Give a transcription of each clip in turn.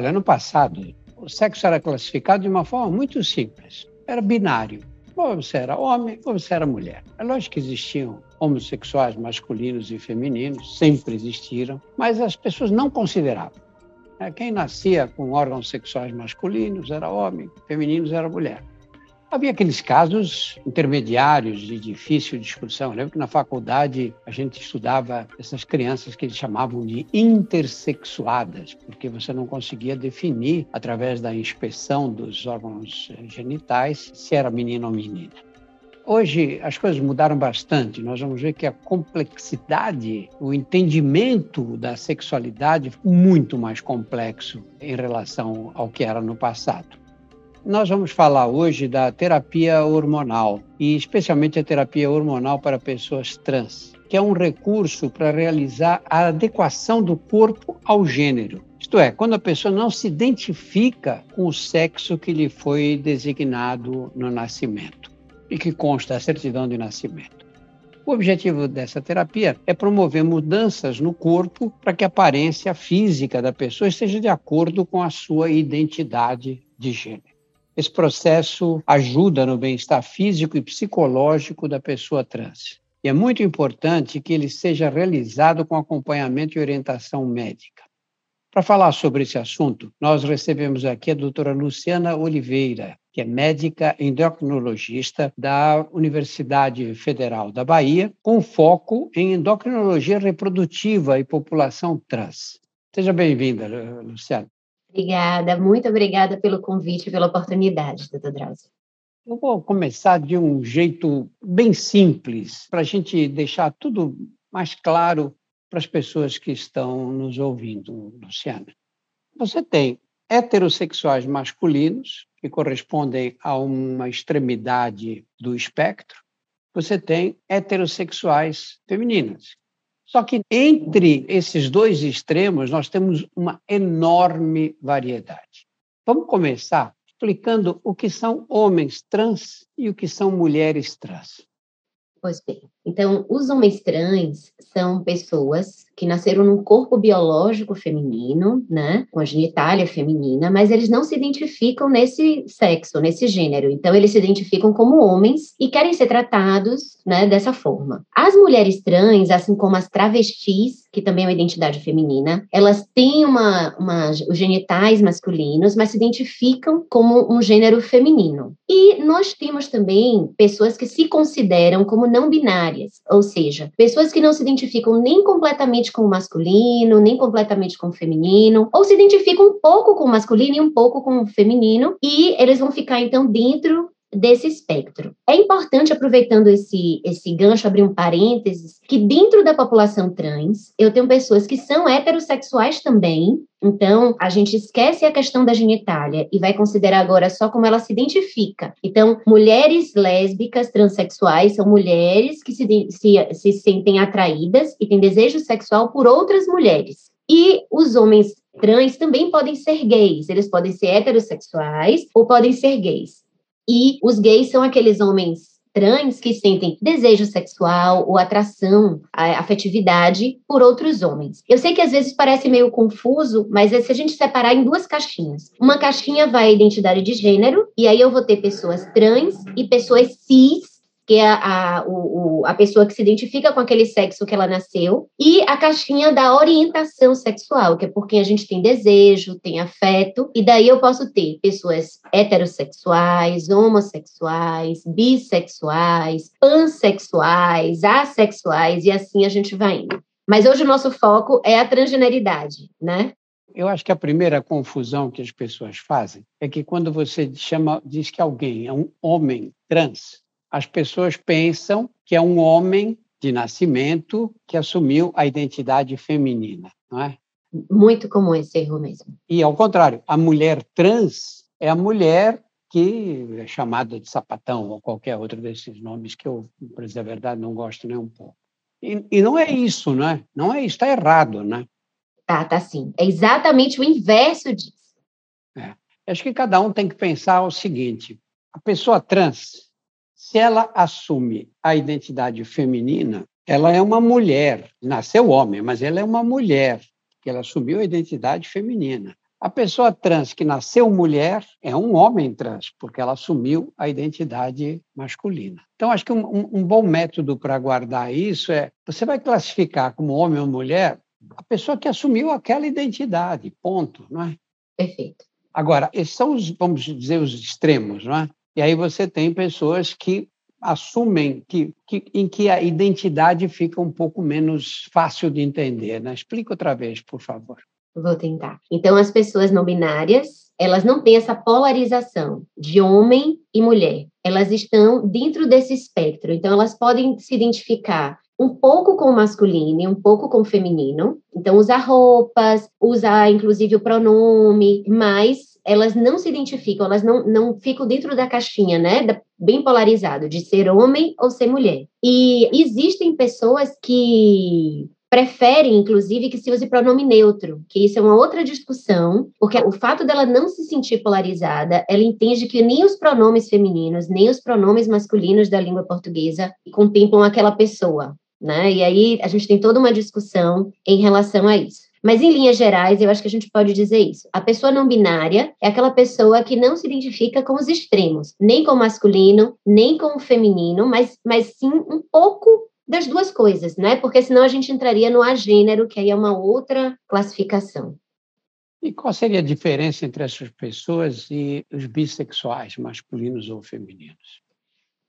Olha, no passado, o sexo era classificado de uma forma muito simples. Era binário. Ou você era homem ou você era mulher. É lógico que existiam homossexuais masculinos e femininos, sempre existiram, mas as pessoas não consideravam. É, quem nascia com órgãos sexuais masculinos era homem, femininos era mulher. Havia aqueles casos intermediários de difícil discussão. Eu lembro que na faculdade a gente estudava essas crianças que eles chamavam de intersexuadas, porque você não conseguia definir, através da inspeção dos órgãos genitais, se era menino ou menina. Hoje as coisas mudaram bastante. Nós vamos ver que a complexidade, o entendimento da sexualidade muito mais complexo em relação ao que era no passado. Nós vamos falar hoje da terapia hormonal e especialmente a terapia hormonal para pessoas trans, que é um recurso para realizar a adequação do corpo ao gênero. Isto é, quando a pessoa não se identifica com o sexo que lhe foi designado no nascimento e que consta a certidão de nascimento. O objetivo dessa terapia é promover mudanças no corpo para que a aparência física da pessoa esteja de acordo com a sua identidade de gênero. Esse processo ajuda no bem-estar físico e psicológico da pessoa trans. E é muito importante que ele seja realizado com acompanhamento e orientação médica. Para falar sobre esse assunto, nós recebemos aqui a doutora Luciana Oliveira, que é médica endocrinologista da Universidade Federal da Bahia, com foco em endocrinologia reprodutiva e população trans. Seja bem-vinda, Luciana. Obrigada, muito obrigada pelo convite e pela oportunidade, doutor Drauzio. Eu vou começar de um jeito bem simples, para a gente deixar tudo mais claro para as pessoas que estão nos ouvindo, Luciana. Você tem heterossexuais masculinos, que correspondem a uma extremidade do espectro. Você tem heterossexuais femininas, só que entre esses dois extremos, nós temos uma enorme variedade. Vamos começar explicando o que são homens trans e o que são mulheres trans. Pois bem, então, os homens trans são pessoas que nasceram num corpo biológico feminino, né, com a genitália feminina, mas eles não se identificam nesse sexo, nesse gênero. Então, eles se identificam como homens e querem ser tratados, né, dessa forma. As mulheres trans, assim como as travestis, que também é uma identidade feminina, elas têm uma, uma, os genitais masculinos, mas se identificam como um gênero feminino. E nós temos também pessoas que se consideram como não binárias ou seja, pessoas que não se identificam nem completamente com o masculino, nem completamente com o feminino, ou se identificam um pouco com o masculino e um pouco com o feminino, e eles vão ficar então dentro desse espectro. É importante, aproveitando esse, esse gancho, abrir um parênteses, que dentro da população trans, eu tenho pessoas que são heterossexuais também, então a gente esquece a questão da genitália e vai considerar agora só como ela se identifica. Então, mulheres lésbicas transexuais são mulheres que se, se, se sentem atraídas e têm desejo sexual por outras mulheres. E os homens trans também podem ser gays, eles podem ser heterossexuais ou podem ser gays. E os gays são aqueles homens trans que sentem desejo sexual ou atração, afetividade por outros homens. Eu sei que às vezes parece meio confuso, mas é se a gente separar em duas caixinhas. Uma caixinha vai a identidade de gênero, e aí eu vou ter pessoas trans e pessoas cis que é a, o, a pessoa que se identifica com aquele sexo que ela nasceu, e a caixinha da orientação sexual, que é por quem a gente tem desejo, tem afeto, e daí eu posso ter pessoas heterossexuais, homossexuais, bissexuais, pansexuais, assexuais, e assim a gente vai indo. Mas hoje o nosso foco é a transgeneridade, né? Eu acho que a primeira confusão que as pessoas fazem é que quando você chama, diz que alguém é um homem trans, as pessoas pensam que é um homem de nascimento que assumiu a identidade feminina, não é? Muito comum esse erro mesmo. E ao contrário, a mulher trans é a mulher que é chamada de sapatão ou qualquer outro desses nomes que eu, para dizer a verdade, não gosto nem um pouco. E, e não é isso, não é? Não é isso, está errado, né? Tá, tá sim. É exatamente o inverso disso. É. Acho que cada um tem que pensar o seguinte: a pessoa trans se ela assume a identidade feminina, ela é uma mulher, nasceu homem, mas ela é uma mulher, que ela assumiu a identidade feminina. A pessoa trans que nasceu mulher é um homem trans, porque ela assumiu a identidade masculina. Então, acho que um, um bom método para guardar isso é: você vai classificar como homem ou mulher a pessoa que assumiu aquela identidade, ponto, não é? Perfeito. Agora, esses são os, vamos dizer, os extremos, não é? E aí você tem pessoas que assumem que, que, em que a identidade fica um pouco menos fácil de entender. Né? Explica outra vez, por favor. Vou tentar. Então, as pessoas não binárias, elas não têm essa polarização de homem e mulher. Elas estão dentro desse espectro. Então, elas podem se identificar um pouco com o masculino e um pouco com o feminino. Então, usar roupas, usar inclusive o pronome, mas elas não se identificam, elas não, não ficam dentro da caixinha, né? Bem polarizado, de ser homem ou ser mulher. E existem pessoas que preferem, inclusive, que se use pronome neutro, que isso é uma outra discussão, porque o fato dela não se sentir polarizada, ela entende que nem os pronomes femininos, nem os pronomes masculinos da língua portuguesa contemplam aquela pessoa, né? E aí a gente tem toda uma discussão em relação a isso. Mas, em linhas gerais, eu acho que a gente pode dizer isso. A pessoa não binária é aquela pessoa que não se identifica com os extremos, nem com o masculino, nem com o feminino, mas, mas sim um pouco das duas coisas, né? Porque senão a gente entraria no agênero, que aí é uma outra classificação. E qual seria a diferença entre essas pessoas e os bissexuais, masculinos ou femininos?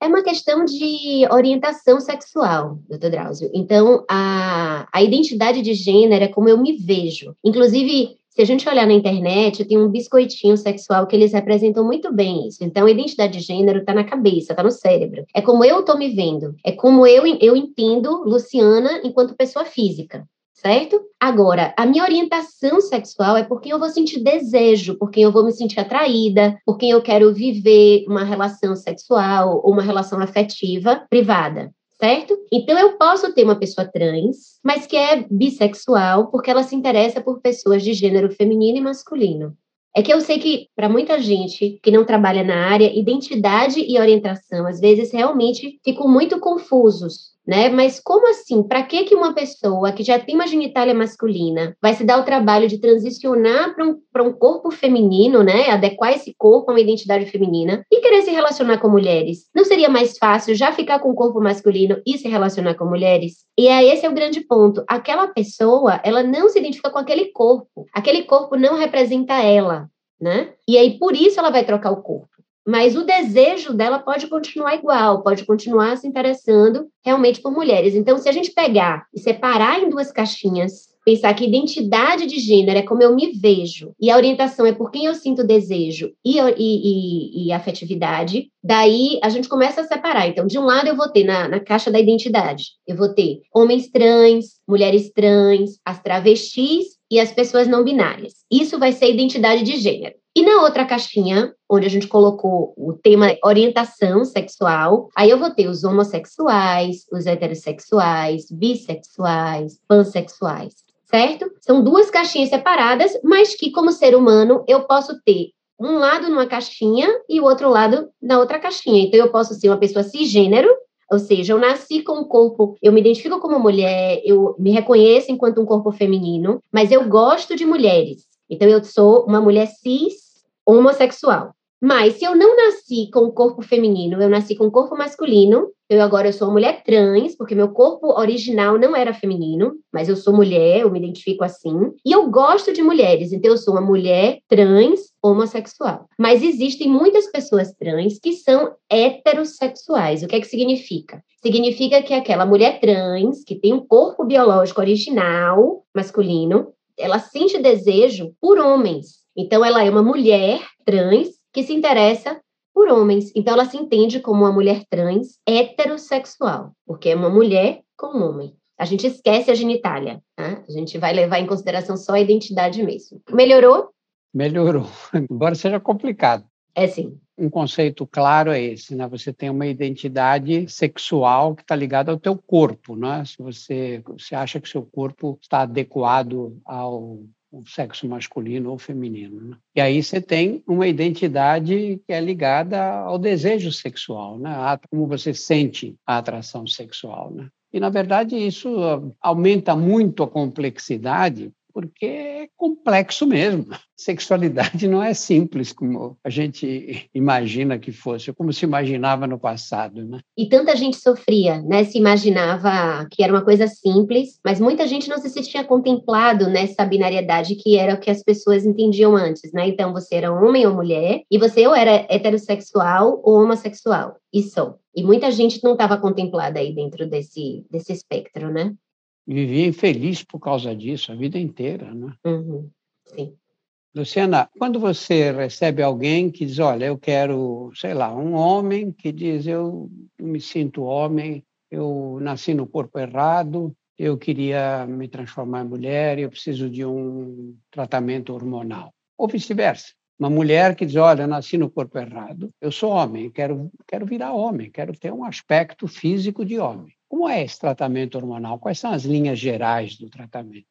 É uma questão de orientação sexual, doutor Drauzio. Então, a, a identidade de gênero é como eu me vejo. Inclusive, se a gente olhar na internet, tem um biscoitinho sexual que eles representam muito bem isso. Então, a identidade de gênero está na cabeça, está no cérebro. É como eu estou me vendo. É como eu, eu entendo Luciana enquanto pessoa física certo? Agora, a minha orientação sexual é por quem eu vou sentir desejo, por quem eu vou me sentir atraída, por quem eu quero viver uma relação sexual ou uma relação afetiva privada certo? Então eu posso ter uma pessoa trans, mas que é bissexual porque ela se interessa por pessoas de gênero feminino e masculino. É que eu sei que, para muita gente que não trabalha na área, identidade e orientação, às vezes, realmente ficam muito confusos, né? Mas como assim? Para que, que uma pessoa que já tem uma genitália masculina vai se dar o trabalho de transicionar para um, um corpo feminino, né? Adequar esse corpo a uma identidade feminina e querer se relacionar com mulheres? Não seria mais fácil já ficar com o corpo masculino e se relacionar com mulheres? E é esse é o grande ponto. Aquela pessoa, ela não se identifica com aquele corpo. Aquele corpo não representa ela, né? E aí por isso ela vai trocar o corpo mas o desejo dela pode continuar igual, pode continuar se interessando realmente por mulheres. Então, se a gente pegar e separar em duas caixinhas, pensar que identidade de gênero é como eu me vejo e a orientação é por quem eu sinto desejo e, e, e, e afetividade, daí a gente começa a separar. Então, de um lado eu vou ter na, na caixa da identidade, eu vou ter homens trans, mulheres trans, as travestis e as pessoas não binárias. Isso vai ser identidade de gênero. E na outra caixinha, onde a gente colocou o tema orientação sexual, aí eu vou ter os homossexuais, os heterossexuais, bissexuais, pansexuais, certo? São duas caixinhas separadas, mas que, como ser humano, eu posso ter um lado numa caixinha e o outro lado na outra caixinha. Então, eu posso ser uma pessoa cisgênero, ou seja, eu nasci com um corpo, eu me identifico como mulher, eu me reconheço enquanto um corpo feminino, mas eu gosto de mulheres. Então, eu sou uma mulher cis homossexual. Mas se eu não nasci com o corpo feminino, eu nasci com o corpo masculino, eu agora eu sou uma mulher trans, porque meu corpo original não era feminino, mas eu sou mulher, eu me identifico assim, e eu gosto de mulheres, então eu sou uma mulher trans homossexual. Mas existem muitas pessoas trans que são heterossexuais. O que é que significa? Significa que aquela mulher trans que tem um corpo biológico original masculino, ela sente desejo por homens. Então ela é uma mulher trans que se interessa por homens. Então, ela se entende como uma mulher trans heterossexual, porque é uma mulher com um homem. A gente esquece a genitália, né? a gente vai levar em consideração só a identidade mesmo. Melhorou? Melhorou, embora seja complicado. É sim. Um conceito claro é esse, né? Você tem uma identidade sexual que está ligada ao teu corpo, né? Se você, acha que seu corpo está adequado ao o sexo masculino ou feminino. Né? E aí você tem uma identidade que é ligada ao desejo sexual, né? a como você sente a atração sexual. Né? E, na verdade, isso aumenta muito a complexidade, porque é complexo mesmo. Sexualidade não é simples como a gente imagina que fosse, como se imaginava no passado, né? E tanta gente sofria, né? Se imaginava que era uma coisa simples, mas muita gente não se sentia contemplado nessa binariedade que era o que as pessoas entendiam antes, né? Então você era homem ou mulher e você ou era heterossexual ou homossexual, e só. E muita gente não estava contemplada aí dentro desse, desse espectro, né? Vivia infeliz por causa disso a vida inteira, né? Uhum. Sim. Luciana, quando você recebe alguém que diz, olha, eu quero, sei lá, um homem que diz, eu me sinto homem, eu nasci no corpo errado, eu queria me transformar em mulher, eu preciso de um tratamento hormonal. Ou vice-versa. Uma mulher que diz, olha, eu nasci no corpo errado, eu sou homem, quero, quero virar homem, quero ter um aspecto físico de homem. Como é esse tratamento hormonal? Quais são as linhas gerais do tratamento?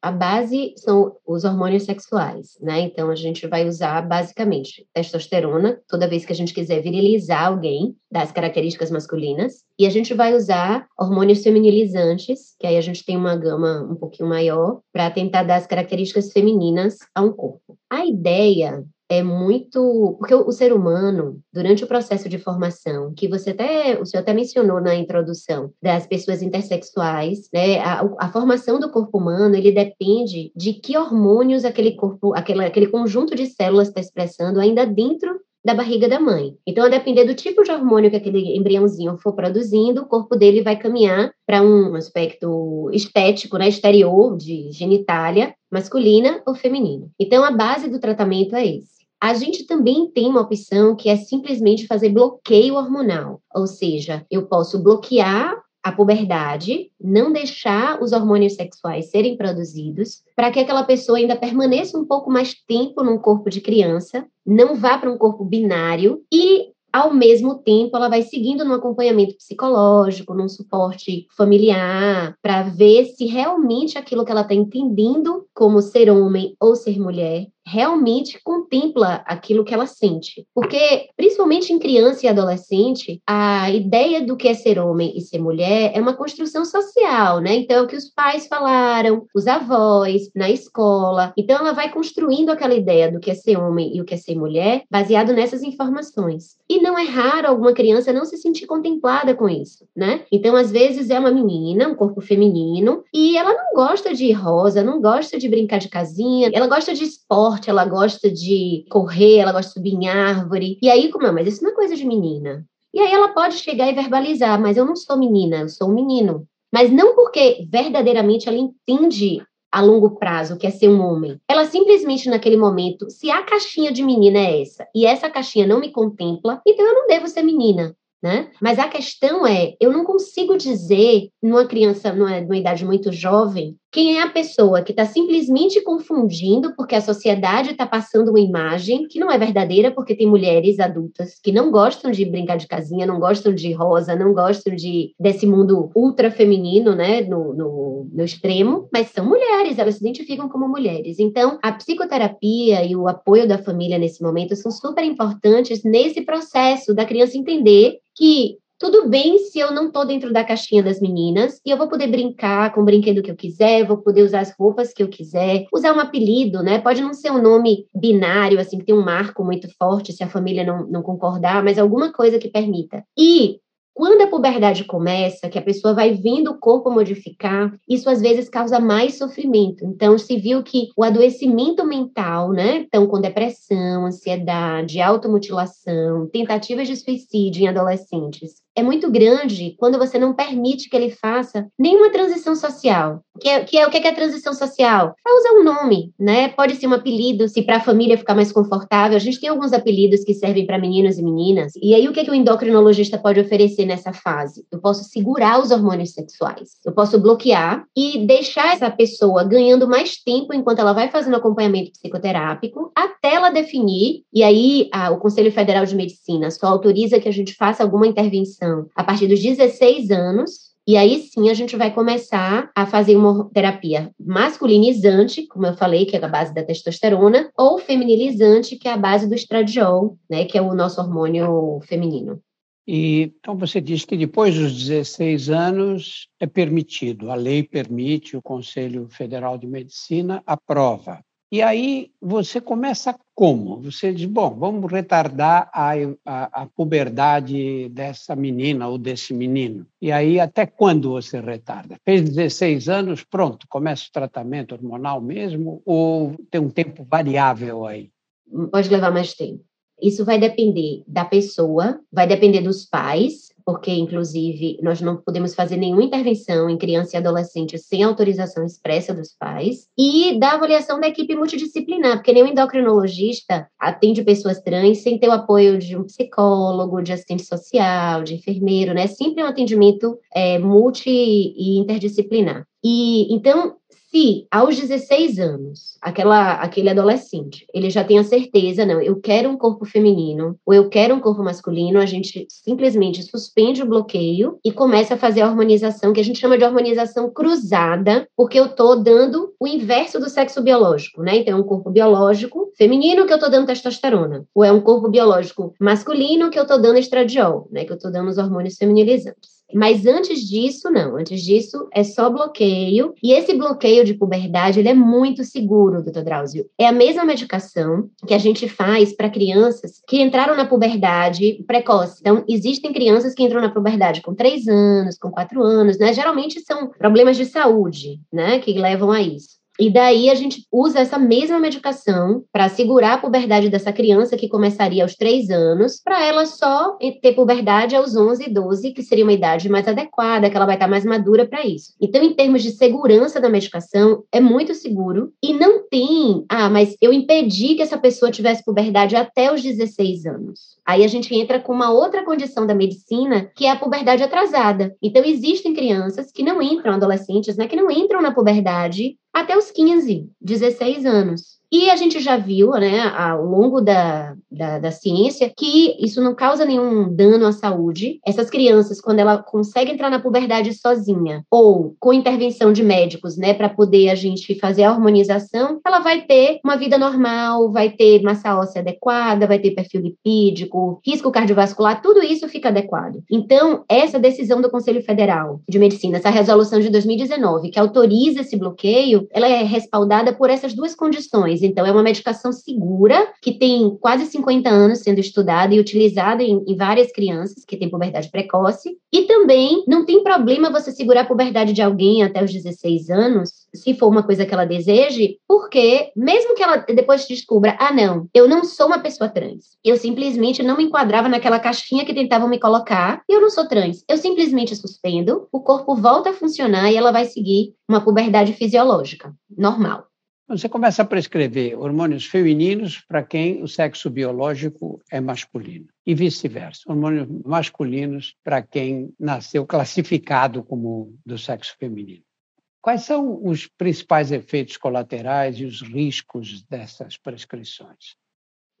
A base são os hormônios sexuais, né? Então a gente vai usar basicamente testosterona toda vez que a gente quiser virilizar alguém das características masculinas, e a gente vai usar hormônios feminilizantes, que aí a gente tem uma gama um pouquinho maior para tentar dar as características femininas a um corpo. A ideia é muito. Porque o, ser humano, durante o processo de formação, que você até. O senhor até mencionou na introdução, das pessoas intersexuais, né? A, a formação do corpo humano, ele depende de que hormônios aquele corpo, aquele, aquele conjunto de células está expressando ainda dentro da barriga da mãe. Então, a depender do tipo de hormônio que aquele embriãozinho for produzindo, o corpo dele vai caminhar para um aspecto estético, né, exterior, de genitália, masculina ou feminina. Então, a base do tratamento é esse. A gente também tem uma opção que é simplesmente fazer bloqueio hormonal, ou seja, eu posso bloquear a puberdade, não deixar os hormônios sexuais serem produzidos, para que aquela pessoa ainda permaneça um pouco mais tempo num corpo de criança, não vá para um corpo binário e ao mesmo tempo, ela vai seguindo no acompanhamento psicológico, num suporte familiar, para ver se realmente aquilo que ela está entendendo como ser homem ou ser mulher realmente contempla aquilo que ela sente. Porque, principalmente em criança e adolescente, a ideia do que é ser homem e ser mulher é uma construção social, né? Então, é o que os pais falaram, os avós, na escola. Então, ela vai construindo aquela ideia do que é ser homem e o que é ser mulher, baseado nessas informações. E não é raro alguma criança não se sentir contemplada com isso, né? Então, às vezes, é uma menina, um corpo feminino, e ela não gosta de rosa, não gosta de brincar de casinha, ela gosta de esporte ela gosta de correr, ela gosta de subir em árvore. E aí, como é? Mas isso não é coisa de menina. E aí ela pode chegar e verbalizar, mas eu não sou menina, eu sou um menino. Mas não porque verdadeiramente ela entende a longo prazo, que é ser um homem. Ela simplesmente naquele momento, se a caixinha de menina é essa e essa caixinha não me contempla, então eu não devo ser menina. Né? Mas a questão é, eu não consigo dizer numa criança numa, numa idade muito jovem quem é a pessoa que está simplesmente confundindo porque a sociedade está passando uma imagem que não é verdadeira, porque tem mulheres adultas que não gostam de brincar de casinha, não gostam de rosa, não gostam de desse mundo ultra feminino, né, no, no, no extremo, mas são mulheres, elas se identificam como mulheres. Então, a psicoterapia e o apoio da família nesse momento são super importantes nesse processo da criança entender que tudo bem se eu não estou dentro da caixinha das meninas e eu vou poder brincar com o brinquedo que eu quiser, vou poder usar as roupas que eu quiser, usar um apelido, né? Pode não ser um nome binário, assim, que tem um marco muito forte se a família não, não concordar, mas alguma coisa que permita. E quando a puberdade começa, que a pessoa vai vendo o corpo modificar, isso às vezes causa mais sofrimento. Então, se viu que o adoecimento mental, né? Então, com depressão, ansiedade, automutilação, tentativas de suicídio em adolescentes, é muito grande quando você não permite que ele faça nenhuma transição social. Que é, que é o que é a transição social? É usar um nome, né? Pode ser um apelido, se para a família ficar mais confortável. A gente tem alguns apelidos que servem para meninos e meninas. E aí, o que, é que o endocrinologista pode oferecer nessa fase? Eu posso segurar os hormônios sexuais. Eu posso bloquear e deixar essa pessoa ganhando mais tempo enquanto ela vai fazendo acompanhamento psicoterápico, até ela definir. E aí, a, o Conselho Federal de Medicina só autoriza que a gente faça alguma intervenção a partir dos 16 anos. E aí sim a gente vai começar a fazer uma terapia masculinizante, como eu falei, que é a base da testosterona, ou feminilizante, que é a base do estradiol, né, que é o nosso hormônio feminino. E, então, você diz que depois dos 16 anos é permitido, a lei permite, o Conselho Federal de Medicina aprova. E aí você começa como? Você diz, bom, vamos retardar a, a, a, puberdade dessa menina ou desse menino. E aí, até quando você retarda? Fez 16 anos, pronto, começa o tratamento hormonal mesmo ou tem um tempo variável aí? Pode levar mais tempo. Isso vai depender da pessoa, vai depender dos pais, porque, inclusive, nós não podemos fazer nenhuma intervenção em criança e adolescente sem autorização expressa dos pais, e da avaliação da equipe multidisciplinar, porque nenhum endocrinologista atende pessoas trans sem ter o apoio de um psicólogo, de assistente social, de enfermeiro, né? Sempre um atendimento é, multi e interdisciplinar. E então se aos 16 anos, aquela, aquele adolescente, ele já tem a certeza, não, eu quero um corpo feminino ou eu quero um corpo masculino, a gente simplesmente suspende o bloqueio e começa a fazer a hormonização, que a gente chama de hormonização cruzada, porque eu estou dando o inverso do sexo biológico, né? Então, é um corpo biológico feminino que eu estou dando testosterona, ou é um corpo biológico masculino que eu estou dando estradiol, né? Que eu estou dando os hormônios feminilizantes. Mas antes disso, não. Antes disso, é só bloqueio. E esse bloqueio de puberdade, ele é muito seguro, doutor Drauzio. É a mesma medicação que a gente faz para crianças que entraram na puberdade precoce. Então, existem crianças que entram na puberdade com três anos, com quatro anos, né? Geralmente são problemas de saúde, né? Que levam a isso. E daí a gente usa essa mesma medicação para segurar a puberdade dessa criança que começaria aos 3 anos, para ela só ter puberdade aos 11 e 12, que seria uma idade mais adequada, que ela vai estar mais madura para isso. Então, em termos de segurança da medicação, é muito seguro e não tem, ah, mas eu impedi que essa pessoa tivesse puberdade até os 16 anos. Aí a gente entra com uma outra condição da medicina, que é a puberdade atrasada. Então, existem crianças que não entram, adolescentes, né, que não entram na puberdade até os 15, 16 anos. E a gente já viu, né, ao longo da, da, da, ciência, que isso não causa nenhum dano à saúde. Essas crianças, quando ela consegue entrar na puberdade sozinha, ou com intervenção de médicos, né, para poder a gente fazer a hormonização, ela vai ter uma vida normal, vai ter massa óssea adequada, vai ter perfil lipídico, risco cardiovascular, tudo isso fica adequado. Então, essa decisão do Conselho Federal de Medicina, essa resolução de 2019, que autoriza esse bloqueio, ela é respaldada por essas duas condições então, é uma medicação segura, que tem quase 50 anos sendo estudada e utilizada em, em várias crianças que têm puberdade precoce. E também não tem problema você segurar a puberdade de alguém até os 16 anos, se for uma coisa que ela deseje, porque mesmo que ela depois descubra, ah, não, eu não sou uma pessoa trans, eu simplesmente não me enquadrava naquela caixinha que tentavam me colocar, eu não sou trans, eu simplesmente suspendo, o corpo volta a funcionar e ela vai seguir uma puberdade fisiológica, normal. Você começa a prescrever hormônios femininos para quem o sexo biológico é masculino e vice-versa, hormônios masculinos para quem nasceu classificado como do sexo feminino. Quais são os principais efeitos colaterais e os riscos dessas prescrições?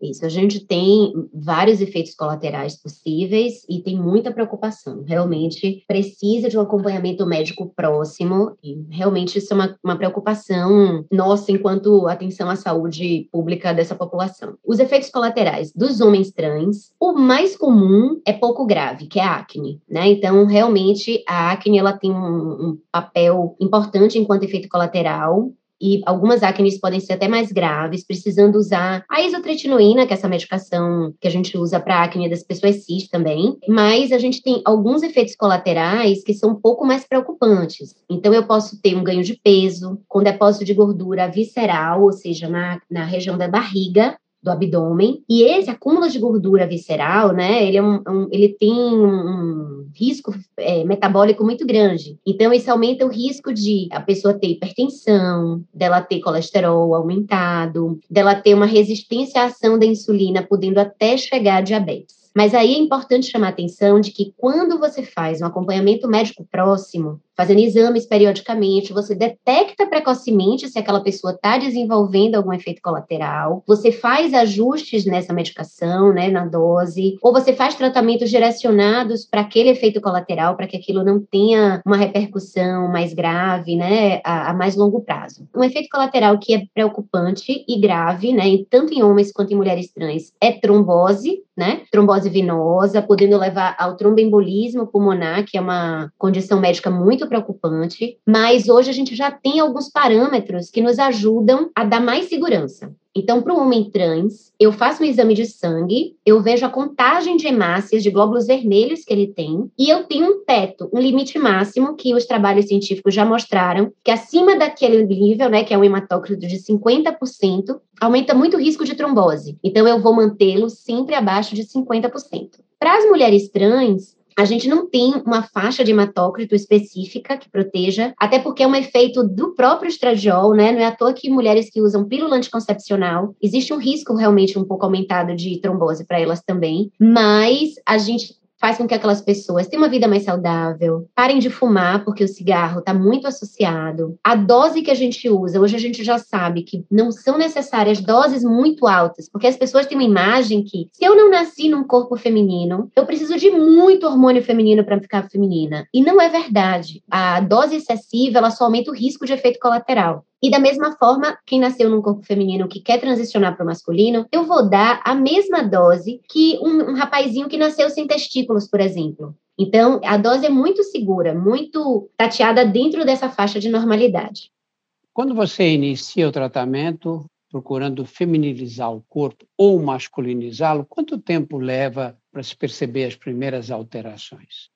Isso, a gente tem vários efeitos colaterais possíveis e tem muita preocupação. Realmente precisa de um acompanhamento médico próximo e realmente isso é uma, uma preocupação nossa enquanto atenção à saúde pública dessa população. Os efeitos colaterais dos homens trans, o mais comum é pouco grave, que é a acne, né? Então, realmente, a acne ela tem um, um papel importante enquanto efeito colateral e algumas acnes podem ser até mais graves, precisando usar a isotretinoína, que é essa medicação que a gente usa para acne das pessoas cis também, mas a gente tem alguns efeitos colaterais que são um pouco mais preocupantes. Então, eu posso ter um ganho de peso, com depósito de gordura visceral, ou seja, na, na região da barriga, do abdômen. E esse acúmulo de gordura visceral, né, ele, é um, um ele tem um risco é, metabólico muito grande. Então, isso aumenta o risco de a pessoa ter hipertensão, dela ter colesterol aumentado, dela ter uma resistência à ação da insulina, podendo até chegar a diabetes. Mas aí é importante chamar a atenção de que quando você faz um acompanhamento médico próximo, fazendo exames periodicamente, você detecta precocemente se aquela pessoa está desenvolvendo algum efeito colateral, você faz ajustes nessa medicação, né, na dose, ou você faz tratamentos direcionados para aquele efeito colateral, para que aquilo não tenha uma repercussão mais grave, né, a, a, mais longo prazo. Um efeito colateral que é preocupante e grave, né, tanto em homens quanto em mulheres trans, é trombose, né? Trombose venosa, podendo levar ao tromboembolismo pulmonar, que é uma condição médica muito preocupante. Mas hoje a gente já tem alguns parâmetros que nos ajudam a dar mais segurança. Então, para o homem trans, eu faço um exame de sangue, eu vejo a contagem de hemácias, de glóbulos vermelhos que ele tem, e eu tenho um teto, um limite máximo que os trabalhos científicos já mostraram, que acima daquele nível, né, que é um hematócrito de 50%, aumenta muito o risco de trombose. Então, eu vou mantê-lo sempre abaixo de 50%. Para as mulheres trans, a gente não tem uma faixa de hematócrito específica que proteja, até porque é um efeito do próprio estradiol, né? Não é à toa que mulheres que usam pílula anticoncepcional, existe um risco realmente um pouco aumentado de trombose para elas também, mas a gente faz com que aquelas pessoas tenham uma vida mais saudável, parem de fumar, porque o cigarro está muito associado. A dose que a gente usa, hoje a gente já sabe que não são necessárias doses muito altas, porque as pessoas têm uma imagem que, se eu não nasci num corpo feminino, eu preciso de muito hormônio feminino para ficar feminina. E não é verdade. A dose excessiva, ela só aumenta o risco de efeito colateral. E da mesma forma, quem nasceu num corpo feminino que quer transicionar para o masculino, eu vou dar a mesma dose que um, um rapazinho que nasceu sem testículos, por exemplo. Então, a dose é muito segura, muito tateada dentro dessa faixa de normalidade. Quando você inicia o tratamento procurando feminilizar o corpo ou masculinizá-lo, quanto tempo leva para se perceber as primeiras alterações?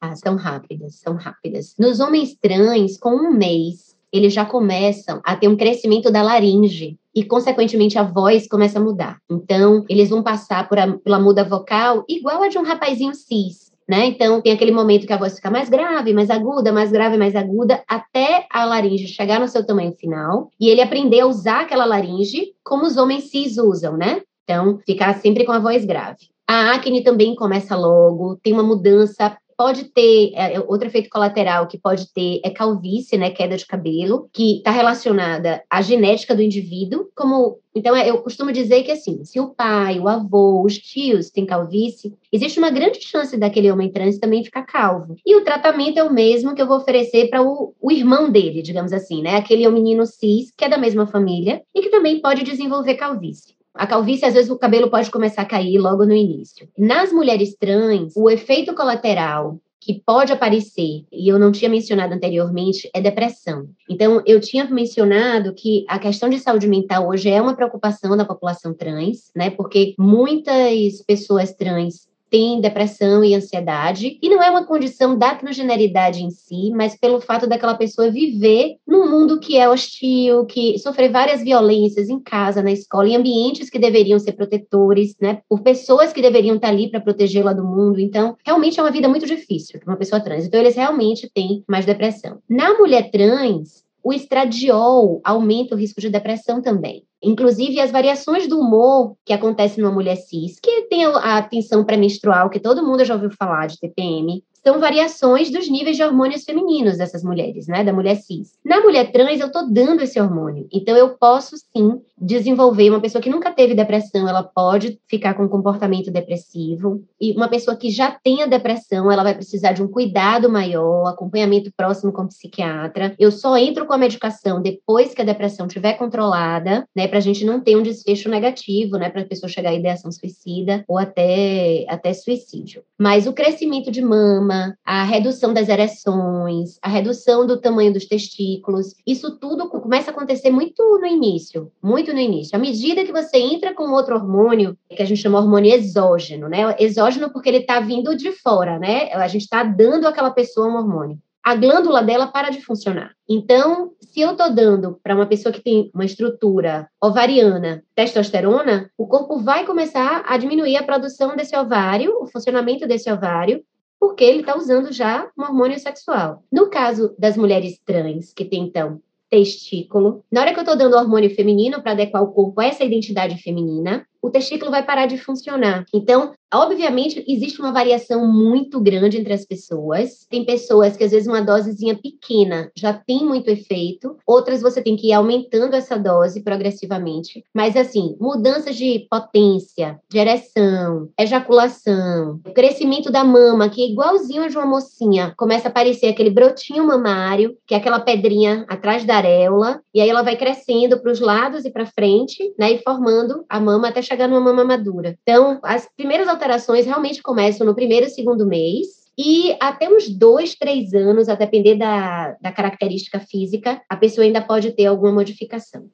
Ah, são rápidas, são rápidas. Nos homens trans, com um mês, eles já começam a ter um crescimento da laringe e, consequentemente, a voz começa a mudar. Então, eles vão passar por a, pela muda vocal igual a de um rapazinho cis. Né? Então, tem aquele momento que a voz fica mais grave, mais aguda, mais grave, mais aguda, até a laringe chegar no seu tamanho final e ele aprender a usar aquela laringe como os homens cis usam, né? Então, ficar sempre com a voz grave. A acne também começa logo, tem uma mudança pode ter é, é, outro efeito colateral que pode ter é calvície, né, queda de cabelo, que está relacionada à genética do indivíduo, como então é, eu costumo dizer que assim, se o pai, o avô, os tios têm calvície, existe uma grande chance daquele homem trans também ficar calvo. E o tratamento é o mesmo que eu vou oferecer para o, o irmão dele, digamos assim, né, aquele é o menino cis que é da mesma família e que também pode desenvolver calvície. A calvície, às vezes, o cabelo pode começar a cair logo no início. Nas mulheres trans, o efeito colateral que pode aparecer, e eu não tinha mencionado anteriormente, é depressão. Então, eu tinha mencionado que a questão de saúde mental hoje é uma preocupação da população trans, né? Porque muitas pessoas trans tem depressão e ansiedade, e não é uma condição da transgeneridade em si, mas pelo fato daquela pessoa viver num mundo que é hostil, que sofrer várias violências em casa, na escola, em ambientes que deveriam ser protetores, né, por pessoas que deveriam estar ali para protegê-la do mundo. Então, realmente é uma vida muito difícil para uma pessoa trans. Então, eles realmente têm mais depressão. Na mulher trans, o estradiol aumenta o risco de depressão também. Inclusive, as variações do humor que acontecem numa mulher cis, que tem a atenção pré-menstrual, que todo mundo já ouviu falar de TPM, são variações dos níveis de hormônios femininos dessas mulheres, né, da mulher cis. Na mulher trans, eu tô dando esse hormônio, então eu posso sim desenvolver. Uma pessoa que nunca teve depressão, ela pode ficar com um comportamento depressivo, e uma pessoa que já tenha depressão, ela vai precisar de um cuidado maior, acompanhamento próximo com o psiquiatra. Eu só entro com a medicação depois que a depressão estiver controlada, né, para a gente não ter um desfecho negativo, né, para a pessoa chegar à ideação suicida ou até, até suicídio. Mas o crescimento de mama, a redução das ereções, a redução do tamanho dos testículos. Isso tudo começa a acontecer muito no início, muito no início. À medida que você entra com outro hormônio, que a gente chama hormônio exógeno, né? Exógeno porque ele está vindo de fora, né? A gente está dando àquela pessoa um hormônio a glândula dela para de funcionar. Então, se eu estou dando para uma pessoa que tem uma estrutura ovariana testosterona, o corpo vai começar a diminuir a produção desse ovário, o funcionamento desse ovário, porque ele está usando já um hormônio sexual. No caso das mulheres trans, que tem então testículo, na hora que eu estou dando hormônio feminino para adequar o corpo a essa identidade feminina, o testículo vai parar de funcionar. Então, Obviamente, existe uma variação muito grande entre as pessoas. Tem pessoas que, às vezes, uma dosezinha pequena já tem muito efeito, outras você tem que ir aumentando essa dose progressivamente. Mas, assim, mudanças de potência, de ereção, ejaculação, crescimento da mama, que é igualzinho a de uma mocinha, começa a aparecer aquele brotinho mamário, que é aquela pedrinha atrás da areola, e aí ela vai crescendo para os lados e para frente, né, e formando a mama até chegar numa mama madura. Então, as primeiras alterações realmente começam no primeiro e segundo mês, e até uns dois, três anos, a depender da, da característica física, a pessoa ainda pode ter alguma modificação.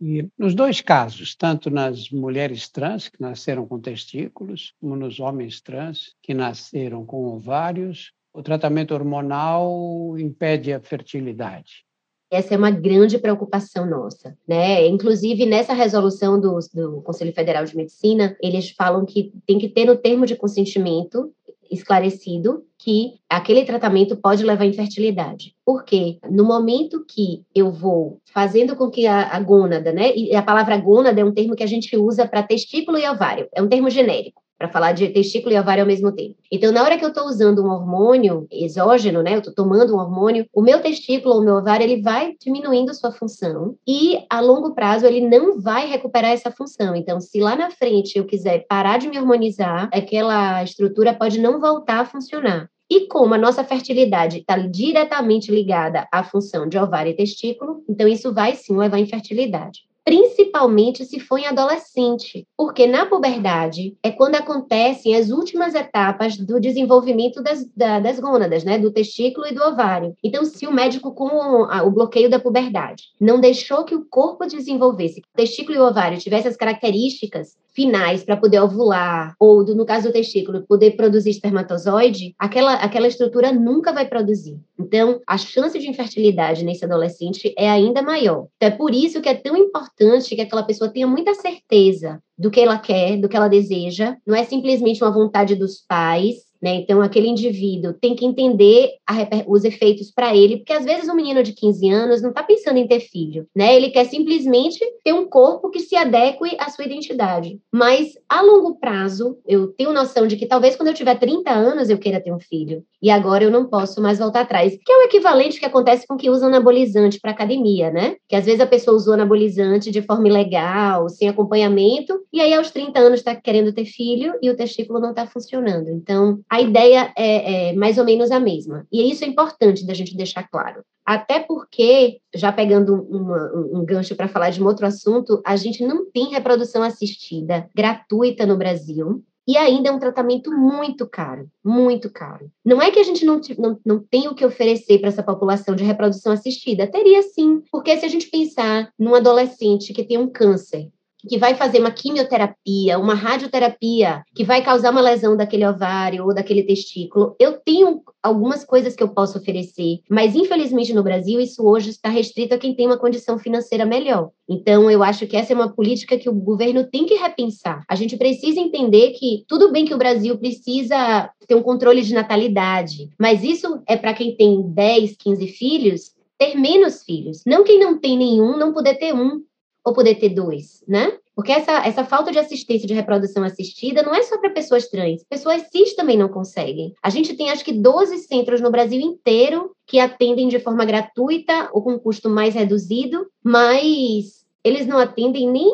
E nos dois casos, tanto nas mulheres trans, que nasceram com testículos, como nos homens trans, que nasceram com ovários, o tratamento hormonal impede a fertilidade. Essa é uma grande preocupação nossa, né? Inclusive, nessa resolução do, do Conselho Federal de Medicina, eles falam que tem que ter no termo de consentimento esclarecido que aquele tratamento pode levar à infertilidade. Porque no momento que eu vou fazendo com que a, a gônada, né? E a palavra gônada é um termo que a gente usa para testículo e ovário, é um termo genérico para falar de testículo e ovário ao mesmo tempo. Então, na hora que eu estou usando um hormônio exógeno, né, eu estou tomando um hormônio, o meu testículo ou o meu ovário ele vai diminuindo sua função e a longo prazo ele não vai recuperar essa função. Então, se lá na frente eu quiser parar de me hormonizar, aquela estrutura pode não voltar a funcionar. E como a nossa fertilidade está diretamente ligada à função de ovário e testículo, então isso vai sim levar à infertilidade principalmente se for em adolescente, porque na puberdade é quando acontecem as últimas etapas do desenvolvimento das, da, das gônadas, né, do testículo e do ovário. Então, se o médico com o, o bloqueio da puberdade não deixou que o corpo desenvolvesse, o testículo e o ovário tivessem as características finais para poder ovular, ou no caso do testículo, poder produzir espermatozoide, aquela, aquela estrutura nunca vai produzir. Então, a chance de infertilidade nesse adolescente é ainda maior. Então, é por isso que é tão importante que aquela pessoa tenha muita certeza do que ela quer, do que ela deseja. Não é simplesmente uma vontade dos pais, né? Então, aquele indivíduo tem que entender os efeitos para ele, porque às vezes um menino de 15 anos não está pensando em ter filho, né? Ele quer simplesmente ter um corpo que se adeque à sua identidade. Mas, a longo prazo, eu tenho noção de que talvez quando eu tiver 30 anos eu queira ter um filho. E agora eu não posso mais voltar atrás. Que é o equivalente que acontece com que usam anabolizante para academia, né? Que às vezes a pessoa usou anabolizante de forma ilegal, sem acompanhamento, e aí aos 30 anos está querendo ter filho e o testículo não está funcionando. Então, a ideia é, é, mais ou menos a mesma. E isso é importante da gente deixar claro. Até porque, já pegando uma, um gancho para falar de um outro assunto, a gente não tem reprodução assistida gratuita no Brasil. E ainda é um tratamento muito caro, muito caro. Não é que a gente não, não, não tem o que oferecer para essa população de reprodução assistida, teria sim. Porque se a gente pensar num adolescente que tem um câncer que vai fazer uma quimioterapia, uma radioterapia, que vai causar uma lesão daquele ovário ou daquele testículo, eu tenho algumas coisas que eu posso oferecer, mas infelizmente no Brasil isso hoje está restrito a quem tem uma condição financeira melhor. Então eu acho que essa é uma política que o governo tem que repensar. A gente precisa entender que tudo bem que o Brasil precisa ter um controle de natalidade, mas isso é para quem tem 10, 15 filhos, ter menos filhos. Não quem não tem nenhum, não poder ter um ou poder ter dois, né? Porque essa, essa falta de assistência de reprodução assistida não é só para pessoas trans, pessoas cis também não conseguem. A gente tem acho que 12 centros no Brasil inteiro que atendem de forma gratuita ou com custo mais reduzido, mas eles não atendem nem,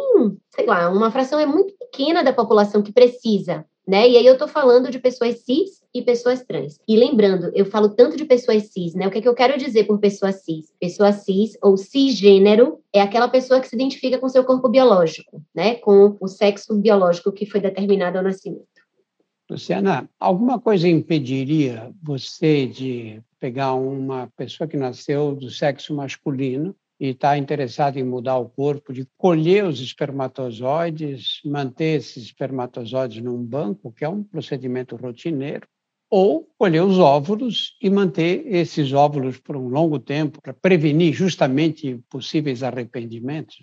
sei lá, uma fração é muito pequena da população que precisa né? E aí eu estou falando de pessoas cis e pessoas trans. E lembrando, eu falo tanto de pessoas cis, né? O que, é que eu quero dizer por pessoa cis? Pessoa cis ou cisgênero é aquela pessoa que se identifica com seu corpo biológico, né? Com o sexo biológico que foi determinado ao nascimento. Luciana, alguma coisa impediria você de pegar uma pessoa que nasceu do sexo masculino e está interessado em mudar o corpo, de colher os espermatozoides, manter esses espermatozoides num banco, que é um procedimento rotineiro, ou colher os óvulos e manter esses óvulos por um longo tempo para prevenir justamente possíveis arrependimentos.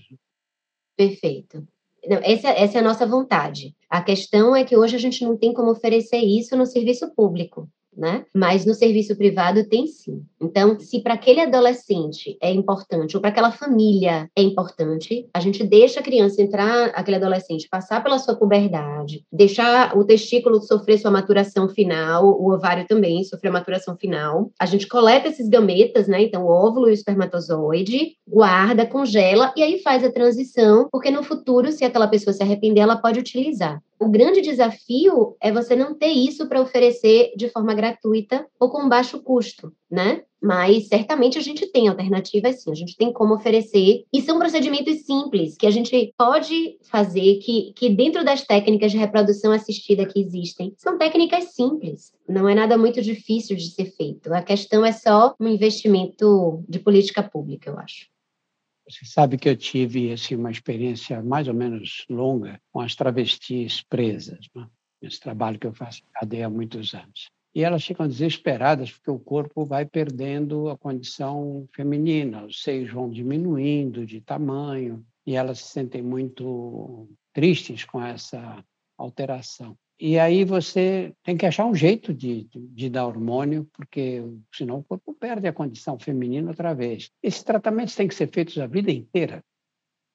Perfeito. Não, essa, essa, é a nossa vontade. A questão é que hoje a gente não tem como oferecer isso no serviço público. Né? Mas no serviço privado tem sim. Então, se para aquele adolescente é importante, ou para aquela família é importante, a gente deixa a criança entrar, aquele adolescente passar pela sua puberdade, deixar o testículo sofrer sua maturação final, o ovário também sofrer a maturação final. A gente coleta esses gametas, né? Então, o óvulo e o espermatozoide, guarda, congela e aí faz a transição, porque no futuro, se aquela pessoa se arrepender, ela pode utilizar. O grande desafio é você não ter isso para oferecer de forma gratuita ou com baixo custo, né? Mas certamente a gente tem alternativas sim, a gente tem como oferecer. E são procedimentos simples que a gente pode fazer, que, que dentro das técnicas de reprodução assistida que existem, são técnicas simples. Não é nada muito difícil de ser feito. A questão é só um investimento de política pública, eu acho. Você sabe que eu tive assim, uma experiência mais ou menos longa com as travestis presas, né? esse trabalho que eu faço em cadeia há muitos anos. E elas ficam desesperadas porque o corpo vai perdendo a condição feminina, os seios vão diminuindo de tamanho e elas se sentem muito tristes com essa alteração. E aí você tem que achar um jeito de, de, de, dar hormônio, porque senão o corpo perde a condição feminina outra vez. Esses tratamentos têm que ser feitos a vida inteira?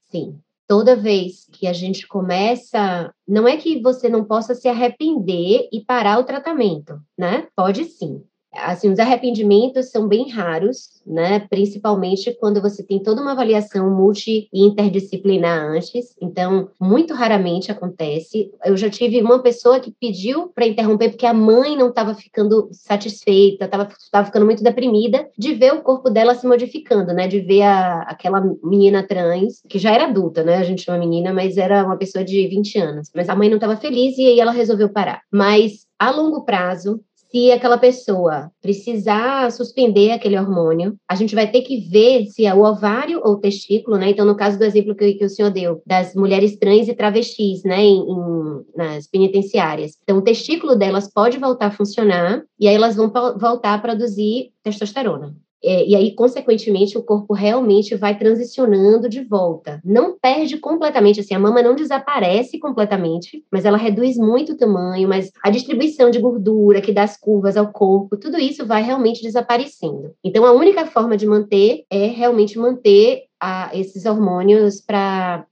Sim. Toda vez que a gente começa, não é que você não possa se arrepender e parar o tratamento, né? Pode sim assim, os arrependimentos são bem raros, né? Principalmente quando você tem toda uma avaliação multi e interdisciplinar antes. Então, muito raramente acontece. Eu já tive uma pessoa que pediu para interromper porque a mãe não estava ficando satisfeita, estava ficando muito deprimida de ver o corpo dela se modificando, né? De ver a, aquela menina trans, que já era adulta, né? A gente chama menina, mas era uma pessoa de 20 anos. Mas a mãe não estava feliz e aí ela resolveu parar. Mas a longo prazo, se aquela pessoa precisar suspender aquele hormônio, a gente vai ter que ver se é o ovário ou o testículo, né? Então, no caso do exemplo que, que o senhor deu, das mulheres trans e travestis, né, em, em, nas penitenciárias. Então, o testículo delas pode voltar a funcionar e aí elas vão voltar a produzir testosterona. É, e aí, consequentemente, o corpo realmente vai transicionando de volta. Não perde completamente, assim, a mama não desaparece completamente, mas ela reduz muito o tamanho, mas a distribuição de gordura que dá as curvas ao corpo, tudo isso vai realmente desaparecendo. Então, a única forma de manter é realmente manter a esses hormônios para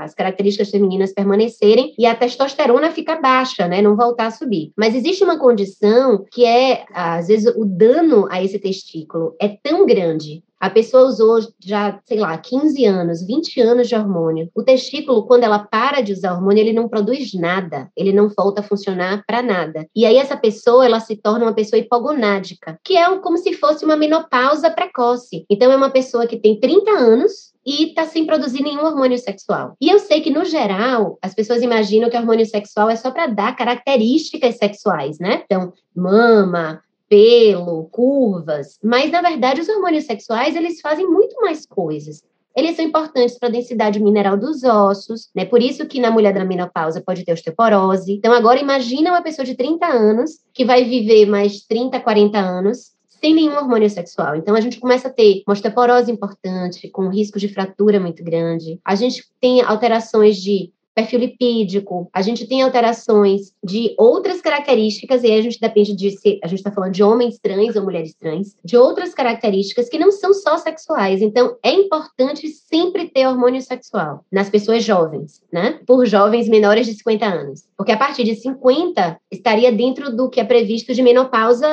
as características femininas permanecerem e a testosterona fica baixa, né? Não voltar a subir. Mas existe uma condição que é, às vezes, o dano a esse testículo é tão grande a pessoa usou já, sei lá, 15 anos, 20 anos de hormônio. O testículo, quando ela para de usar hormônio, ele não produz nada, ele não volta a funcionar para nada. E aí essa pessoa, ela se torna uma pessoa hipogonádica, que é como se fosse uma menopausa precoce. Então é uma pessoa que tem 30 anos, e está sem produzir nenhum hormônio sexual. E eu sei que, no geral, as pessoas imaginam que hormônio sexual é só para dar características sexuais, né? Então, mama, pelo, curvas, mas na verdade os hormônios sexuais eles fazem muito mais coisas. Eles são importantes para a densidade mineral dos ossos, né? Por isso que na mulher da menopausa pode ter osteoporose. Então agora imagina uma pessoa de 30 anos que vai viver mais 30, 40 anos sem nenhum hormônio sexual. Então a gente começa a ter uma osteoporose importante, com risco de fratura muito grande. A gente tem alterações de perfil lipídico, a gente tem alterações de outras características, e aí a gente depende de se a gente está falando de homens trans ou mulheres trans, de outras características que não são só sexuais. Então, é importante sempre ter hormônio sexual nas pessoas jovens, né? Por jovens menores de 50 anos. Porque a partir de 50 estaria dentro do que é previsto de menopausa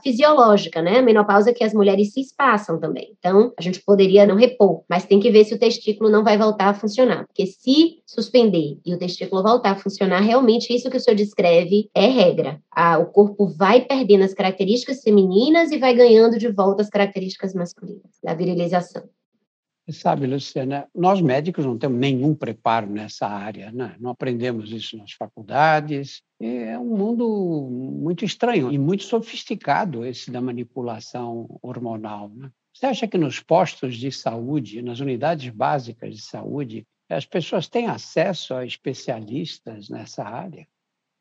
fisiológica, né? Menopausa que as mulheres se espaçam também. Então, a gente poderia não repor, mas tem que ver se o testículo não vai voltar a funcionar. Porque se suspender e o testículo voltar a funcionar, realmente isso que o senhor descreve é regra. Ah, o corpo vai perdendo as características femininas e vai ganhando de volta as características masculinas, da virilização. Sabe, Luciana, nós médicos não temos nenhum preparo nessa área, né? não aprendemos isso nas faculdades. É um mundo muito estranho e muito sofisticado esse da manipulação hormonal. Né? Você acha que nos postos de saúde, nas unidades básicas de saúde, as pessoas têm acesso a especialistas nessa área?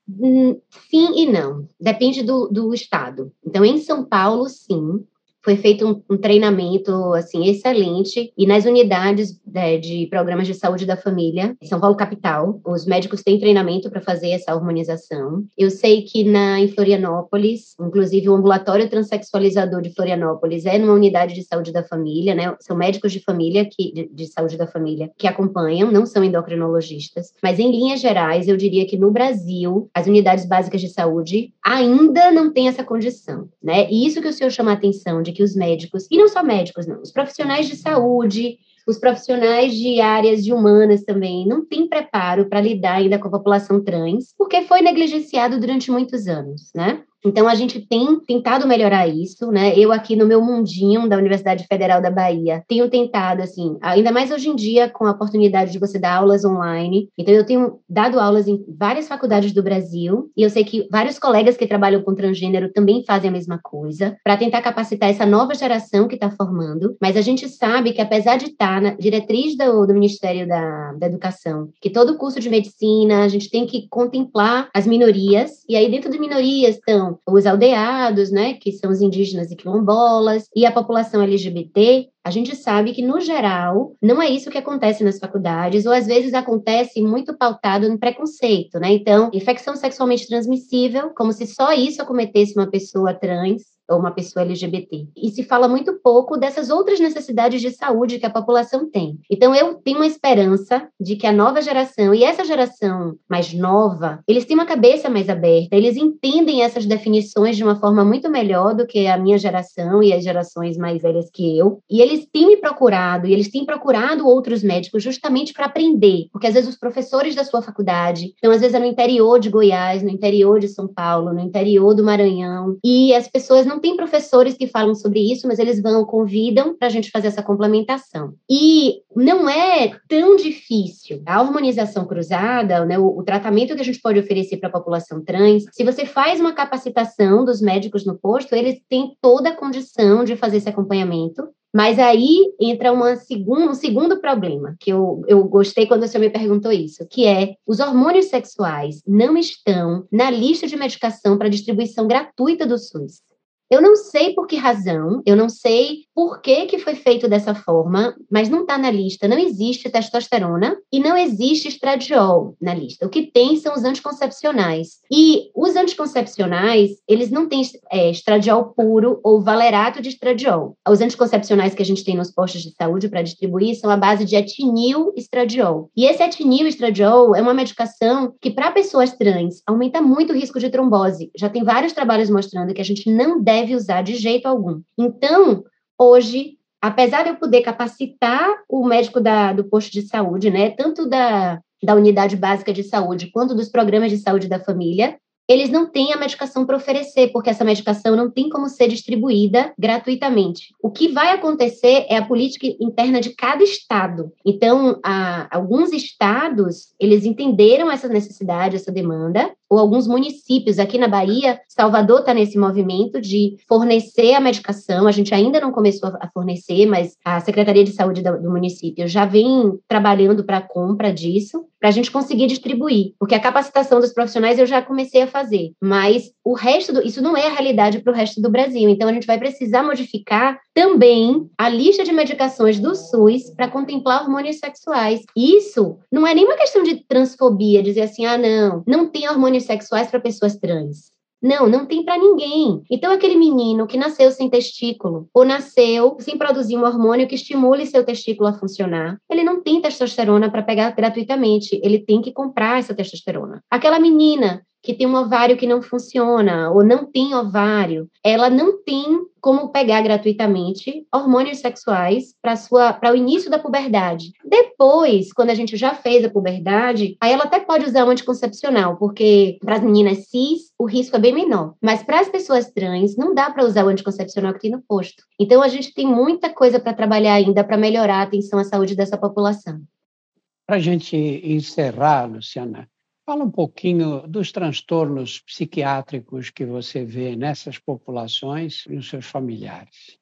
Hum, sim e não. Depende do, do estado. Então, em São Paulo, sim. Foi feito um, um treinamento assim excelente e nas unidades né, de programas de saúde da família, São Paulo capital, os médicos têm treinamento para fazer essa harmonização. Eu sei que na em Florianópolis, inclusive o ambulatório transexualizador de Florianópolis é numa unidade de saúde da família, né? São médicos de família que de, de saúde da família que acompanham, não são endocrinologistas, mas em linhas gerais, eu diria que no Brasil, as unidades básicas de saúde ainda não têm essa condição, né? E isso que o senhor chama a atenção de que os médicos, e não só médicos, não, os profissionais de saúde, os profissionais de áreas de humanas também não têm preparo para lidar ainda com a população trans, porque foi negligenciado durante muitos anos, né? Então, a gente tem tentado melhorar isso, né? Eu aqui no meu mundinho da Universidade Federal da Bahia, tenho tentado, assim, ainda mais hoje em dia com a oportunidade de você dar aulas online. Então, eu tenho dado aulas em várias faculdades do Brasil e eu sei que vários colegas que trabalham com transgênero também fazem a mesma coisa, para tentar capacitar essa nova geração que está formando. Mas a gente sabe que, apesar de estar tá na diretriz do, do Ministério da, da Educação, que todo curso de medicina a gente tem que contemplar as minorias, e aí dentro de minorias estão os aldeados, né, que são os indígenas e quilombolas, e a população LGBT, a gente sabe que, no geral, não é isso que acontece nas faculdades, ou às vezes acontece muito pautado no preconceito, né? Então, infecção sexualmente transmissível, como se só isso acometesse uma pessoa trans, ou uma pessoa LGBT. E se fala muito pouco dessas outras necessidades de saúde que a população tem. Então, eu tenho uma esperança de que a nova geração, e essa geração mais nova, eles têm uma cabeça mais aberta, eles entendem essas definições de uma forma muito melhor do que a minha geração e as gerações mais velhas que eu. E eles têm me procurado, e eles têm procurado outros médicos justamente para aprender, porque às vezes os professores da sua faculdade estão, às vezes, é no interior de Goiás, no interior de São Paulo, no interior do Maranhão, e as pessoas não não tem professores que falam sobre isso, mas eles vão, convidam para a gente fazer essa complementação. E não é tão difícil. A harmonização cruzada, né, o, o tratamento que a gente pode oferecer para a população trans, se você faz uma capacitação dos médicos no posto, eles têm toda a condição de fazer esse acompanhamento. Mas aí entra uma segun, um segundo problema, que eu, eu gostei quando o senhor me perguntou isso, que é os hormônios sexuais não estão na lista de medicação para distribuição gratuita do SUS. Eu não sei por que razão, eu não sei por que, que foi feito dessa forma, mas não está na lista. Não existe testosterona e não existe estradiol na lista. O que tem são os anticoncepcionais. E os anticoncepcionais, eles não têm é, estradiol puro ou valerato de estradiol. Os anticoncepcionais que a gente tem nos postos de saúde para distribuir são a base de etinil estradiol. E esse etinil estradiol é uma medicação que, para pessoas trans, aumenta muito o risco de trombose. Já tem vários trabalhos mostrando que a gente não deve deve usar de jeito algum. Então, hoje, apesar de eu poder capacitar o médico da, do posto de saúde, né, tanto da, da unidade básica de saúde quanto dos programas de saúde da família, eles não têm a medicação para oferecer, porque essa medicação não tem como ser distribuída gratuitamente. O que vai acontecer é a política interna de cada estado. Então, alguns estados, eles entenderam essa necessidade, essa demanda, ou alguns municípios aqui na Bahia, Salvador está nesse movimento de fornecer a medicação. A gente ainda não começou a fornecer, mas a Secretaria de Saúde do município já vem trabalhando para a compra disso, para a gente conseguir distribuir. Porque a capacitação dos profissionais eu já comecei a fazer, mas o resto do, isso não é a realidade para o resto do Brasil. Então a gente vai precisar modificar também a lista de medicações do SUS para contemplar hormônios sexuais. Isso não é nenhuma questão de transfobia, dizer assim, ah, não, não tem hormônios sexuais para pessoas trans. Não, não tem para ninguém. Então, aquele menino que nasceu sem testículo, ou nasceu sem produzir um hormônio que estimule seu testículo a funcionar, ele não tem testosterona para pegar gratuitamente, ele tem que comprar essa testosterona. Aquela menina que tem um ovário que não funciona ou não tem ovário, ela não tem como pegar gratuitamente hormônios sexuais para o início da puberdade. Depois, quando a gente já fez a puberdade, aí ela até pode usar um anticoncepcional, porque para as meninas cis o risco é bem menor, mas para as pessoas trans não dá para usar o anticoncepcional que tem no posto. Então a gente tem muita coisa para trabalhar ainda para melhorar a atenção à saúde dessa população. Para a gente encerrar, Luciana, Fala um pouquinho dos transtornos psiquiátricos que você vê nessas populações e nos seus familiares.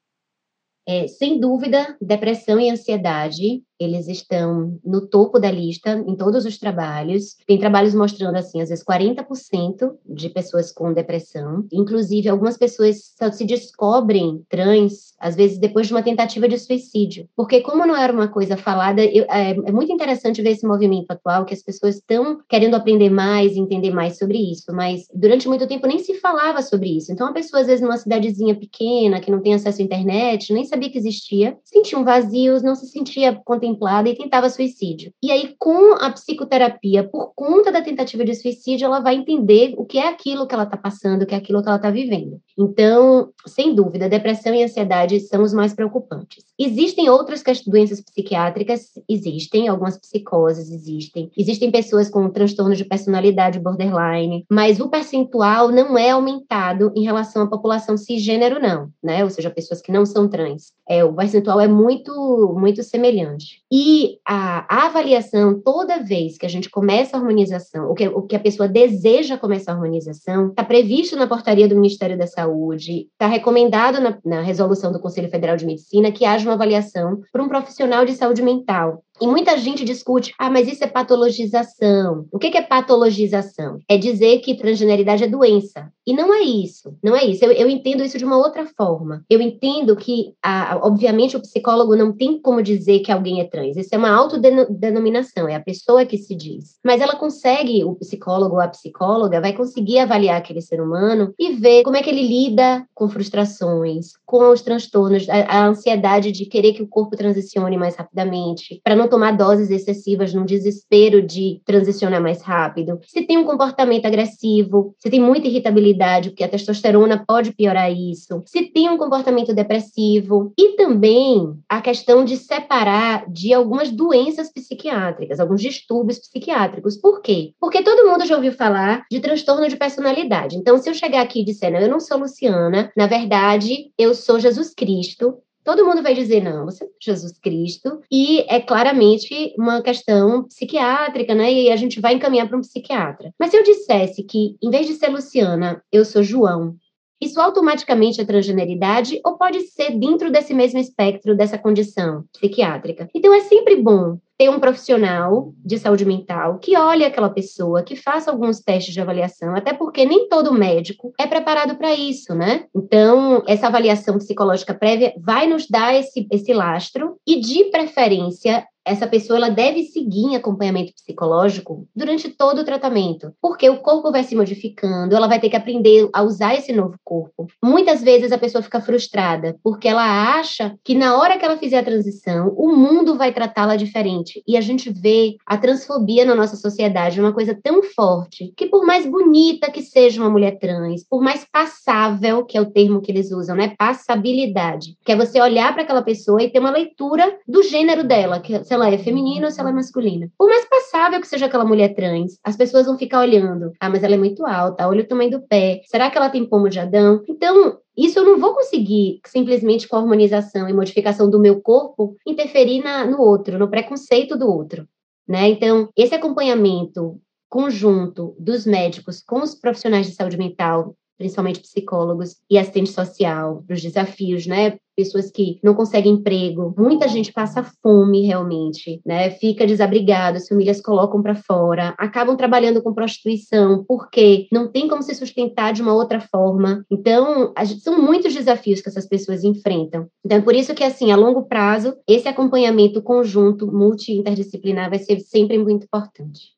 É, sem dúvida, depressão e ansiedade eles estão no topo da lista em todos os trabalhos. Tem trabalhos mostrando, assim, às vezes 40% de pessoas com depressão. Inclusive, algumas pessoas só se descobrem trans, às vezes, depois de uma tentativa de suicídio. Porque, como não era uma coisa falada, eu, é, é, muito interessante ver esse movimento atual, que as pessoas estão querendo aprender mais, entender mais sobre isso. Mas, durante muito tempo, nem se falava sobre isso. Então, a pessoa, às vezes, numa cidadezinha pequena, que não tem acesso à internet, nem sabia que existia, sentia um vazio, não se sentia contemplada e tentava suicídio. E aí, com a psicoterapia, por conta da tentativa de suicídio, ela vai entender o que é aquilo que ela está passando, o que é aquilo que ela está vivendo. Então, sem dúvida, depressão e ansiedade são os mais preocupantes. Existem outras doenças psiquiátricas, existem, algumas psicoses existem, existem pessoas com transtorno de personalidade borderline, mas o percentual não é aumentado em relação à população cisgênero, não, né? Ou seja, pessoas que não são trans. É, o percentual é muito, muito semelhante. E a, a avaliação, toda vez que a gente começa a harmonização, o que, o que a pessoa deseja começar a harmonização, está previsto na portaria do Ministério da Saúde, está recomendado na, na resolução do Conselho Federal de Medicina que haja uma avaliação para um profissional de saúde mental. E muita gente discute, ah, mas isso é patologização. O que é patologização? É dizer que transgeneridade é doença. E não é isso, não é isso. Eu, eu entendo isso de uma outra forma. Eu entendo que, a, obviamente, o psicólogo não tem como dizer que alguém é trans. Isso é uma autodenominação, é a pessoa que se diz. Mas ela consegue, o psicólogo ou a psicóloga vai conseguir avaliar aquele ser humano e ver como é que ele lida com frustrações, com os transtornos, a, a ansiedade de querer que o corpo transicione mais rapidamente, para não tomar doses excessivas num desespero de transicionar mais rápido. Se tem um comportamento agressivo, se tem muita irritabilidade, porque a testosterona pode piorar isso. Se tem um comportamento depressivo e também a questão de separar de algumas doenças psiquiátricas, alguns distúrbios psiquiátricos. Por quê? Porque todo mundo já ouviu falar de transtorno de personalidade. Então, se eu chegar aqui e disser, não, eu não sou Luciana, na verdade, eu sou Jesus Cristo, todo mundo vai dizer, não, você é Jesus Cristo, e é claramente uma questão psiquiátrica, né? E a gente vai encaminhar para um psiquiatra. Mas se eu dissesse que, em vez de ser Luciana, eu sou João, isso automaticamente é transgeneridade ou pode ser dentro desse mesmo espectro dessa condição psiquiátrica? Então é sempre bom ter um profissional de saúde mental que olhe aquela pessoa, que faça alguns testes de avaliação, até porque nem todo médico é preparado para isso, né? Então, essa avaliação psicológica prévia vai nos dar esse, esse lastro e, de preferência, essa pessoa ela deve seguir em acompanhamento psicológico durante todo o tratamento, porque o corpo vai se modificando, ela vai ter que aprender a usar esse novo corpo. Muitas vezes a pessoa fica frustrada porque ela acha que na hora que ela fizer a transição, o mundo vai tratá-la diferente. E a gente vê a transfobia na nossa sociedade uma coisa tão forte que por mais bonita que seja uma mulher trans, por mais passável, que é o termo que eles usam, né, passabilidade, que é você olhar para aquela pessoa e ter uma leitura do gênero dela, que se ela é feminina ou se ela é masculina. Por mais passável que seja aquela mulher trans, as pessoas vão ficar olhando. Ah, mas ela é muito alta, olha o tamanho do pé. Será que ela tem pomo de Adão? Então, isso eu não vou conseguir simplesmente com a harmonização e modificação do meu corpo interferir na, no outro, no preconceito do outro. Né? Então, esse acompanhamento conjunto dos médicos com os profissionais de saúde mental principalmente psicólogos e assistente social, para os desafios, né? Pessoas que não conseguem emprego, muita gente passa fome realmente, né? Fica desabrigado, as famílias colocam para fora, acabam trabalhando com prostituição, porque não tem como se sustentar de uma outra forma. Então, gente, são muitos desafios que essas pessoas enfrentam. Então, é por isso que, assim, a longo prazo, esse acompanhamento conjunto, multi-interdisciplinar, vai ser sempre muito importante.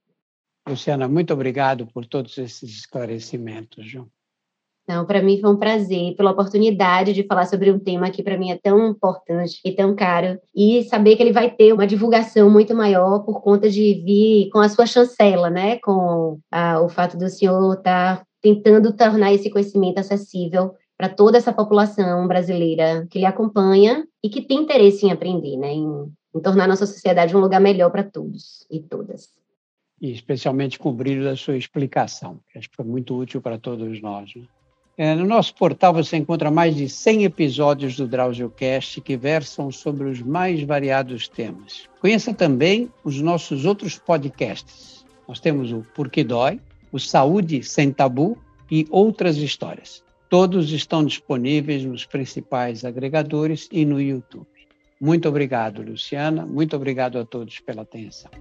Luciana, muito obrigado por todos esses esclarecimentos, João. Então, para mim foi um prazer, pela oportunidade de falar sobre um tema que para mim é tão importante e tão caro, e saber que ele vai ter uma divulgação muito maior por conta de vir com a sua chancela, né? Com a, o fato do senhor estar tá tentando tornar esse conhecimento acessível para toda essa população brasileira que lhe acompanha e que tem interesse em aprender, né? Em, em tornar nossa sociedade um lugar melhor para todos e todas. E especialmente com o brilho da sua explicação, que acho que foi muito útil para todos nós. Né? É, no nosso portal você encontra mais de 100 episódios do DrauzioCast que versam sobre os mais variados temas. Conheça também os nossos outros podcasts. Nós temos o Porque Dói, o Saúde Sem Tabu e outras histórias. Todos estão disponíveis nos principais agregadores e no YouTube. Muito obrigado, Luciana. Muito obrigado a todos pela atenção.